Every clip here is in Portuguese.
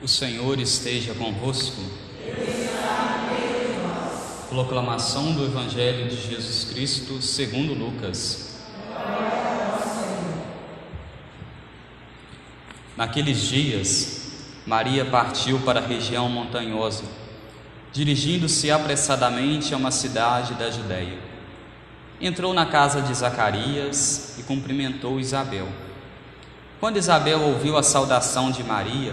O Senhor esteja convosco. Proclamação do Evangelho de Jesus Cristo segundo Lucas. Naqueles dias, Maria partiu para a região montanhosa, dirigindo-se apressadamente a uma cidade da Judéia. Entrou na casa de Zacarias e cumprimentou Isabel. Quando Isabel ouviu a saudação de Maria,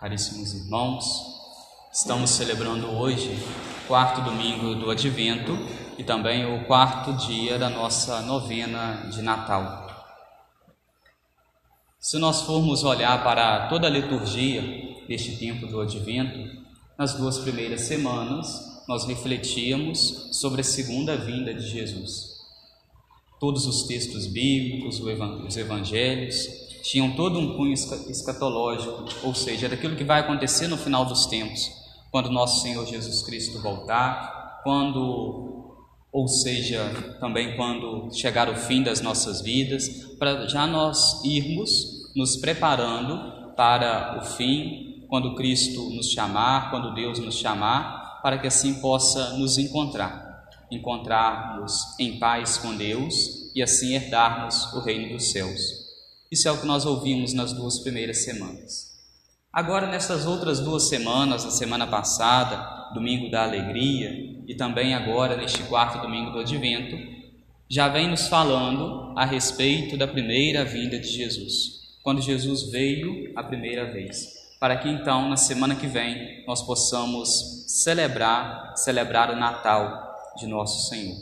Caríssimos irmãos, estamos celebrando hoje o quarto domingo do Advento e também o quarto dia da nossa novena de Natal. Se nós formos olhar para toda a liturgia deste tempo do Advento, nas duas primeiras semanas nós refletíamos sobre a segunda vinda de Jesus. Todos os textos bíblicos, os evangelhos, tinham todo um cunho escatológico, ou seja, daquilo que vai acontecer no final dos tempos, quando nosso Senhor Jesus Cristo voltar, quando, ou seja, também quando chegar o fim das nossas vidas, para já nós irmos nos preparando para o fim, quando Cristo nos chamar, quando Deus nos chamar, para que assim possa nos encontrar, encontrarmos em paz com Deus e assim herdarmos o reino dos céus. Isso é o que nós ouvimos nas duas primeiras semanas. Agora, nessas outras duas semanas, na semana passada, domingo da alegria, e também agora, neste quarto domingo do advento, já vem nos falando a respeito da primeira vinda de Jesus, quando Jesus veio a primeira vez, para que então, na semana que vem, nós possamos celebrar, celebrar o Natal de nosso Senhor.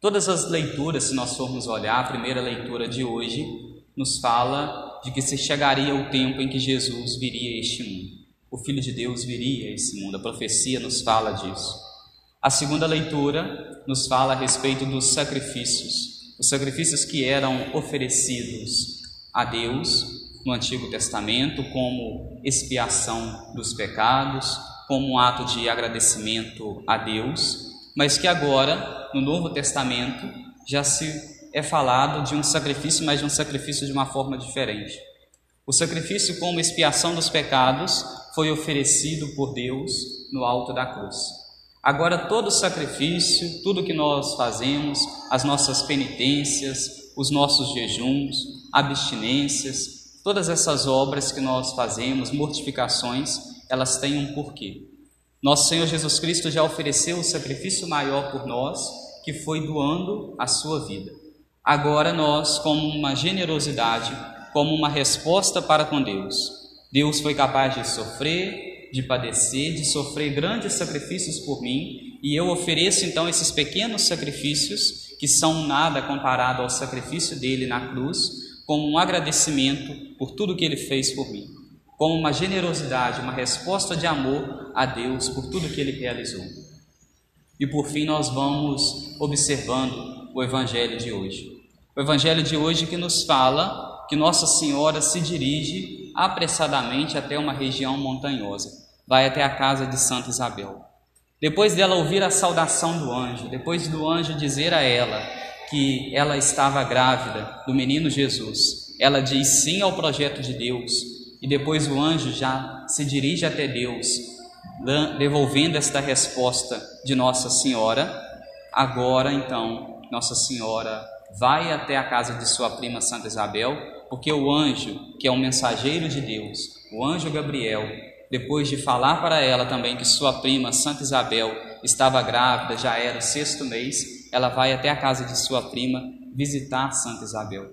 Todas as leituras, se nós formos olhar, a primeira leitura de hoje nos fala de que se chegaria o tempo em que Jesus viria a este mundo. O Filho de Deus viria a esse mundo. A profecia nos fala disso. A segunda leitura nos fala a respeito dos sacrifícios, os sacrifícios que eram oferecidos a Deus no Antigo Testamento como expiação dos pecados, como um ato de agradecimento a Deus, mas que agora, no Novo Testamento, já se é falado de um sacrifício, mas de um sacrifício de uma forma diferente. O sacrifício como expiação dos pecados foi oferecido por Deus no alto da cruz. Agora, todo sacrifício, tudo que nós fazemos, as nossas penitências, os nossos jejuns, abstinências, todas essas obras que nós fazemos, mortificações, elas têm um porquê. Nosso Senhor Jesus Cristo já ofereceu o sacrifício maior por nós, que foi doando a sua vida. Agora nós, como uma generosidade, como uma resposta para com Deus, Deus foi capaz de sofrer, de padecer, de sofrer grandes sacrifícios por mim, e eu ofereço então esses pequenos sacrifícios, que são nada comparado ao sacrifício dele na cruz, como um agradecimento por tudo que ele fez por mim, como uma generosidade, uma resposta de amor a Deus por tudo que ele realizou. E por fim, nós vamos observando o Evangelho de hoje. O Evangelho de hoje que nos fala que Nossa Senhora se dirige apressadamente até uma região montanhosa, vai até a casa de Santa Isabel. Depois dela ouvir a saudação do anjo, depois do anjo dizer a ela que ela estava grávida do menino Jesus, ela diz sim ao projeto de Deus e depois o anjo já se dirige até Deus, devolvendo esta resposta de Nossa Senhora. Agora então nossa Senhora vai até a casa de sua prima Santa Isabel porque o anjo, que é um mensageiro de Deus, o anjo Gabriel, depois de falar para ela também que sua prima Santa Isabel estava grávida, já era o sexto mês, ela vai até a casa de sua prima visitar Santa Isabel.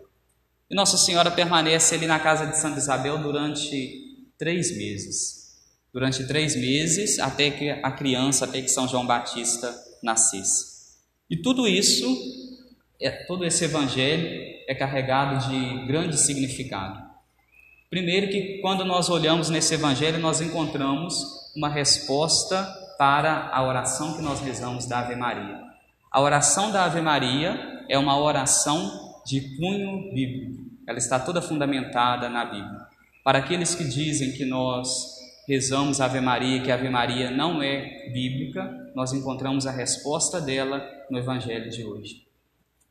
E Nossa Senhora permanece ali na casa de Santa Isabel durante três meses. Durante três meses, até que a criança, até que São João Batista nascesse. E tudo isso, é, todo esse evangelho é carregado de grande significado. Primeiro que quando nós olhamos nesse evangelho, nós encontramos uma resposta para a oração que nós rezamos da Ave Maria. A oração da Ave Maria é uma oração de cunho bíblico. Ela está toda fundamentada na Bíblia. Para aqueles que dizem que nós rezamos Ave Maria, que Ave Maria não é bíblica, nós encontramos a resposta dela no Evangelho de hoje.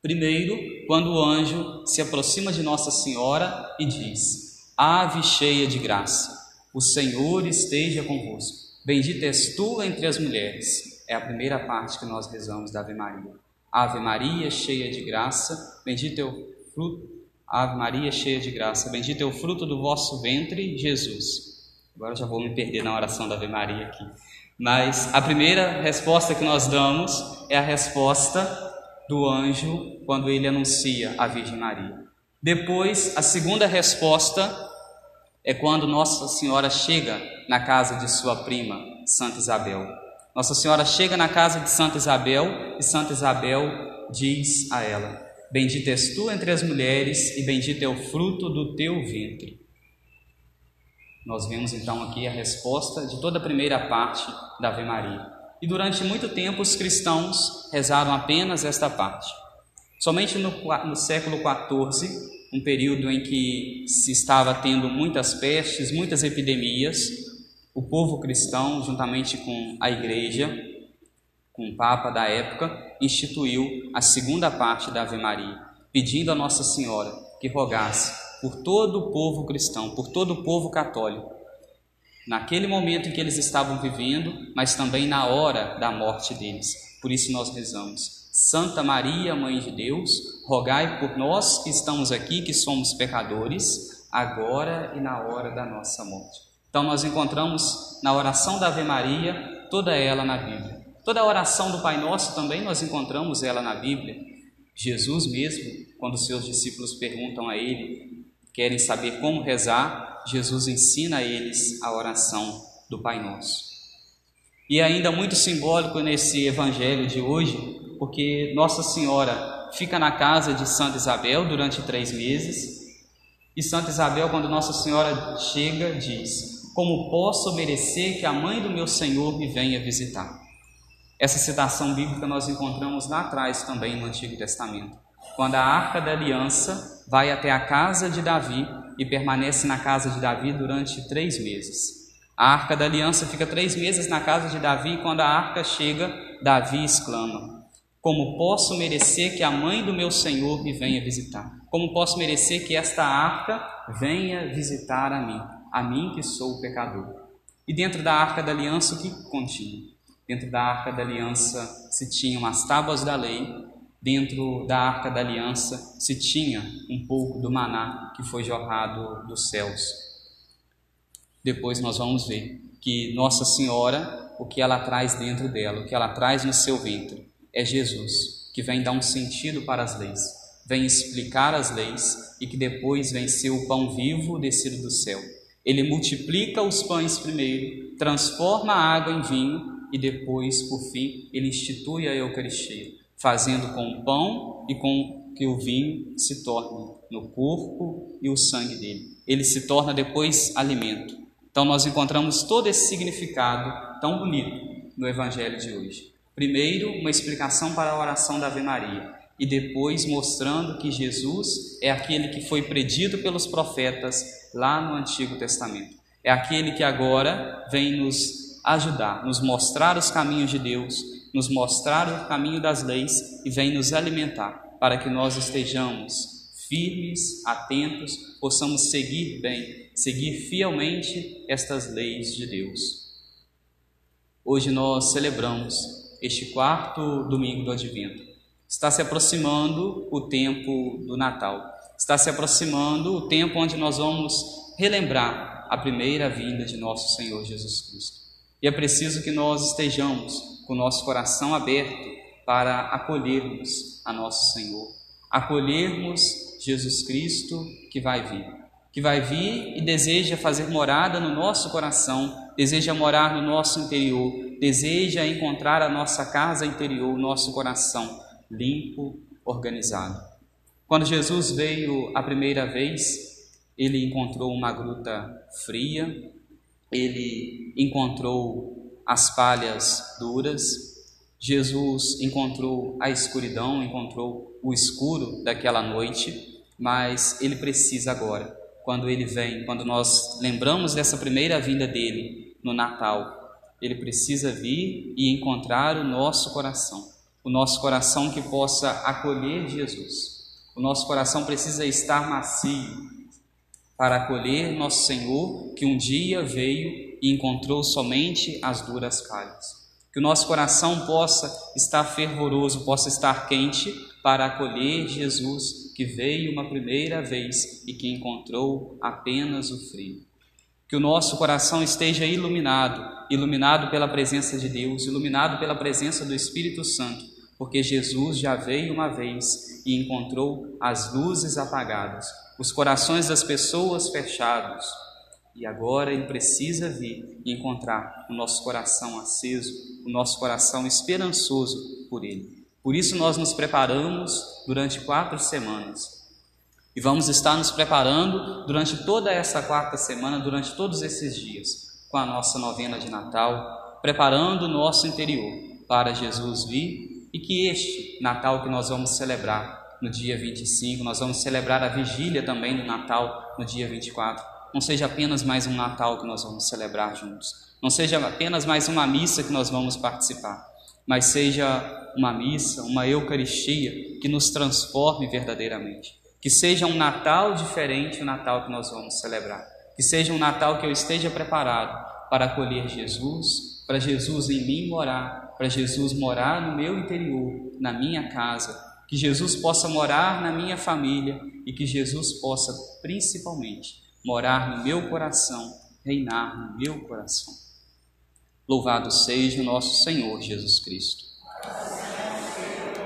Primeiro, quando o anjo se aproxima de Nossa Senhora e diz: Ave cheia de graça, o Senhor esteja convosco. Bendita és tu entre as mulheres. É a primeira parte que nós rezamos da Ave Maria. Ave Maria, cheia de graça, bendito é o fruto. Ave Maria, cheia de graça, bendito é o fruto do vosso ventre, Jesus. Agora já vou me perder na oração da Ave Maria aqui. Mas a primeira resposta que nós damos é a resposta do anjo quando ele anuncia a Virgem Maria. Depois, a segunda resposta é quando Nossa Senhora chega na casa de sua prima, Santa Isabel. Nossa Senhora chega na casa de Santa Isabel e Santa Isabel diz a ela: Bendita és tu entre as mulheres e bendito é o fruto do teu ventre. Nós vemos então aqui a resposta de toda a primeira parte da Ave Maria. E durante muito tempo os cristãos rezaram apenas esta parte. Somente no, no século XIV, um período em que se estava tendo muitas pestes, muitas epidemias, o povo cristão, juntamente com a igreja, com o Papa da época, instituiu a segunda parte da Ave Maria, pedindo a Nossa Senhora que rogasse por todo o povo cristão, por todo o povo católico, naquele momento em que eles estavam vivendo, mas também na hora da morte deles. Por isso nós rezamos. Santa Maria, Mãe de Deus, rogai por nós que estamos aqui, que somos pecadores, agora e na hora da nossa morte. Então nós encontramos na oração da Ave Maria toda ela na Bíblia. Toda a oração do Pai Nosso também nós encontramos ela na Bíblia. Jesus mesmo, quando seus discípulos perguntam a ele, querem saber como rezar, Jesus ensina a eles a oração do Pai Nosso. E é ainda muito simbólico nesse evangelho de hoje, porque Nossa Senhora fica na casa de Santa Isabel durante três meses, e Santa Isabel, quando Nossa Senhora chega, diz: como posso merecer que a mãe do meu Senhor me venha visitar? Essa citação bíblica nós encontramos lá atrás também no Antigo Testamento, quando a arca da aliança vai até a casa de Davi e permanece na casa de Davi durante três meses. A arca da aliança fica três meses na casa de Davi e quando a arca chega, Davi exclama: Como posso merecer que a mãe do meu Senhor me venha visitar? Como posso merecer que esta arca venha visitar a mim? a mim que sou pecador. E dentro da arca da aliança, o que continha? Dentro da arca da aliança se tinham as tábuas da lei, dentro da arca da aliança se tinha um pouco do maná que foi jorrado dos céus. Depois nós vamos ver que Nossa Senhora, o que ela traz dentro dela, o que ela traz no seu ventre, é Jesus, que vem dar um sentido para as leis, vem explicar as leis e que depois vem ser o pão vivo descido do céu ele multiplica os pães primeiro, transforma a água em vinho e depois, por fim, ele institui a Eucaristia, fazendo com o pão e com que o vinho se torne no corpo e o sangue dele. Ele se torna depois alimento. Então nós encontramos todo esse significado tão bonito no evangelho de hoje. Primeiro, uma explicação para a oração da Ave Maria e depois mostrando que Jesus é aquele que foi predido pelos profetas lá no Antigo Testamento. É aquele que agora vem nos ajudar, nos mostrar os caminhos de Deus, nos mostrar o caminho das leis e vem nos alimentar para que nós estejamos firmes, atentos, possamos seguir bem, seguir fielmente estas leis de Deus. Hoje nós celebramos este quarto domingo do Advento. Está se aproximando o tempo do Natal. Está se aproximando o tempo onde nós vamos relembrar a primeira vinda de nosso Senhor Jesus Cristo. E é preciso que nós estejamos com o nosso coração aberto para acolhermos a nosso Senhor, acolhermos Jesus Cristo que vai vir, que vai vir e deseja fazer morada no nosso coração, deseja morar no nosso interior, deseja encontrar a nossa casa interior, o nosso coração limpo, organizado. Quando Jesus veio a primeira vez, ele encontrou uma gruta fria, ele encontrou as palhas duras, Jesus encontrou a escuridão, encontrou o escuro daquela noite, mas ele precisa agora, quando ele vem, quando nós lembramos dessa primeira vinda dele no Natal, ele precisa vir e encontrar o nosso coração, o nosso coração que possa acolher Jesus. O nosso coração precisa estar macio para acolher nosso Senhor, que um dia veio e encontrou somente as duras palhas. Que o nosso coração possa estar fervoroso, possa estar quente para acolher Jesus, que veio uma primeira vez e que encontrou apenas o frio. Que o nosso coração esteja iluminado, iluminado pela presença de Deus, iluminado pela presença do Espírito Santo, porque Jesus já veio uma vez e encontrou as luzes apagadas, os corações das pessoas fechados, e agora Ele precisa vir e encontrar o nosso coração aceso, o nosso coração esperançoso por Ele. Por isso nós nos preparamos durante quatro semanas. E vamos estar nos preparando durante toda essa quarta semana, durante todos esses dias, com a nossa novena de Natal, preparando o nosso interior para Jesus vir e que este Natal que nós vamos celebrar no dia 25, nós vamos celebrar a vigília também do Natal no dia 24 não seja apenas mais um Natal que nós vamos celebrar juntos, não seja apenas mais uma missa que nós vamos participar, mas seja uma missa, uma Eucaristia que nos transforme verdadeiramente. Que seja um Natal diferente do Natal que nós vamos celebrar. Que seja um Natal que eu esteja preparado para acolher Jesus, para Jesus em mim morar, para Jesus morar no meu interior, na minha casa. Que Jesus possa morar na minha família e que Jesus possa, principalmente, morar no meu coração, reinar no meu coração. Louvado seja o nosso Senhor Jesus Cristo.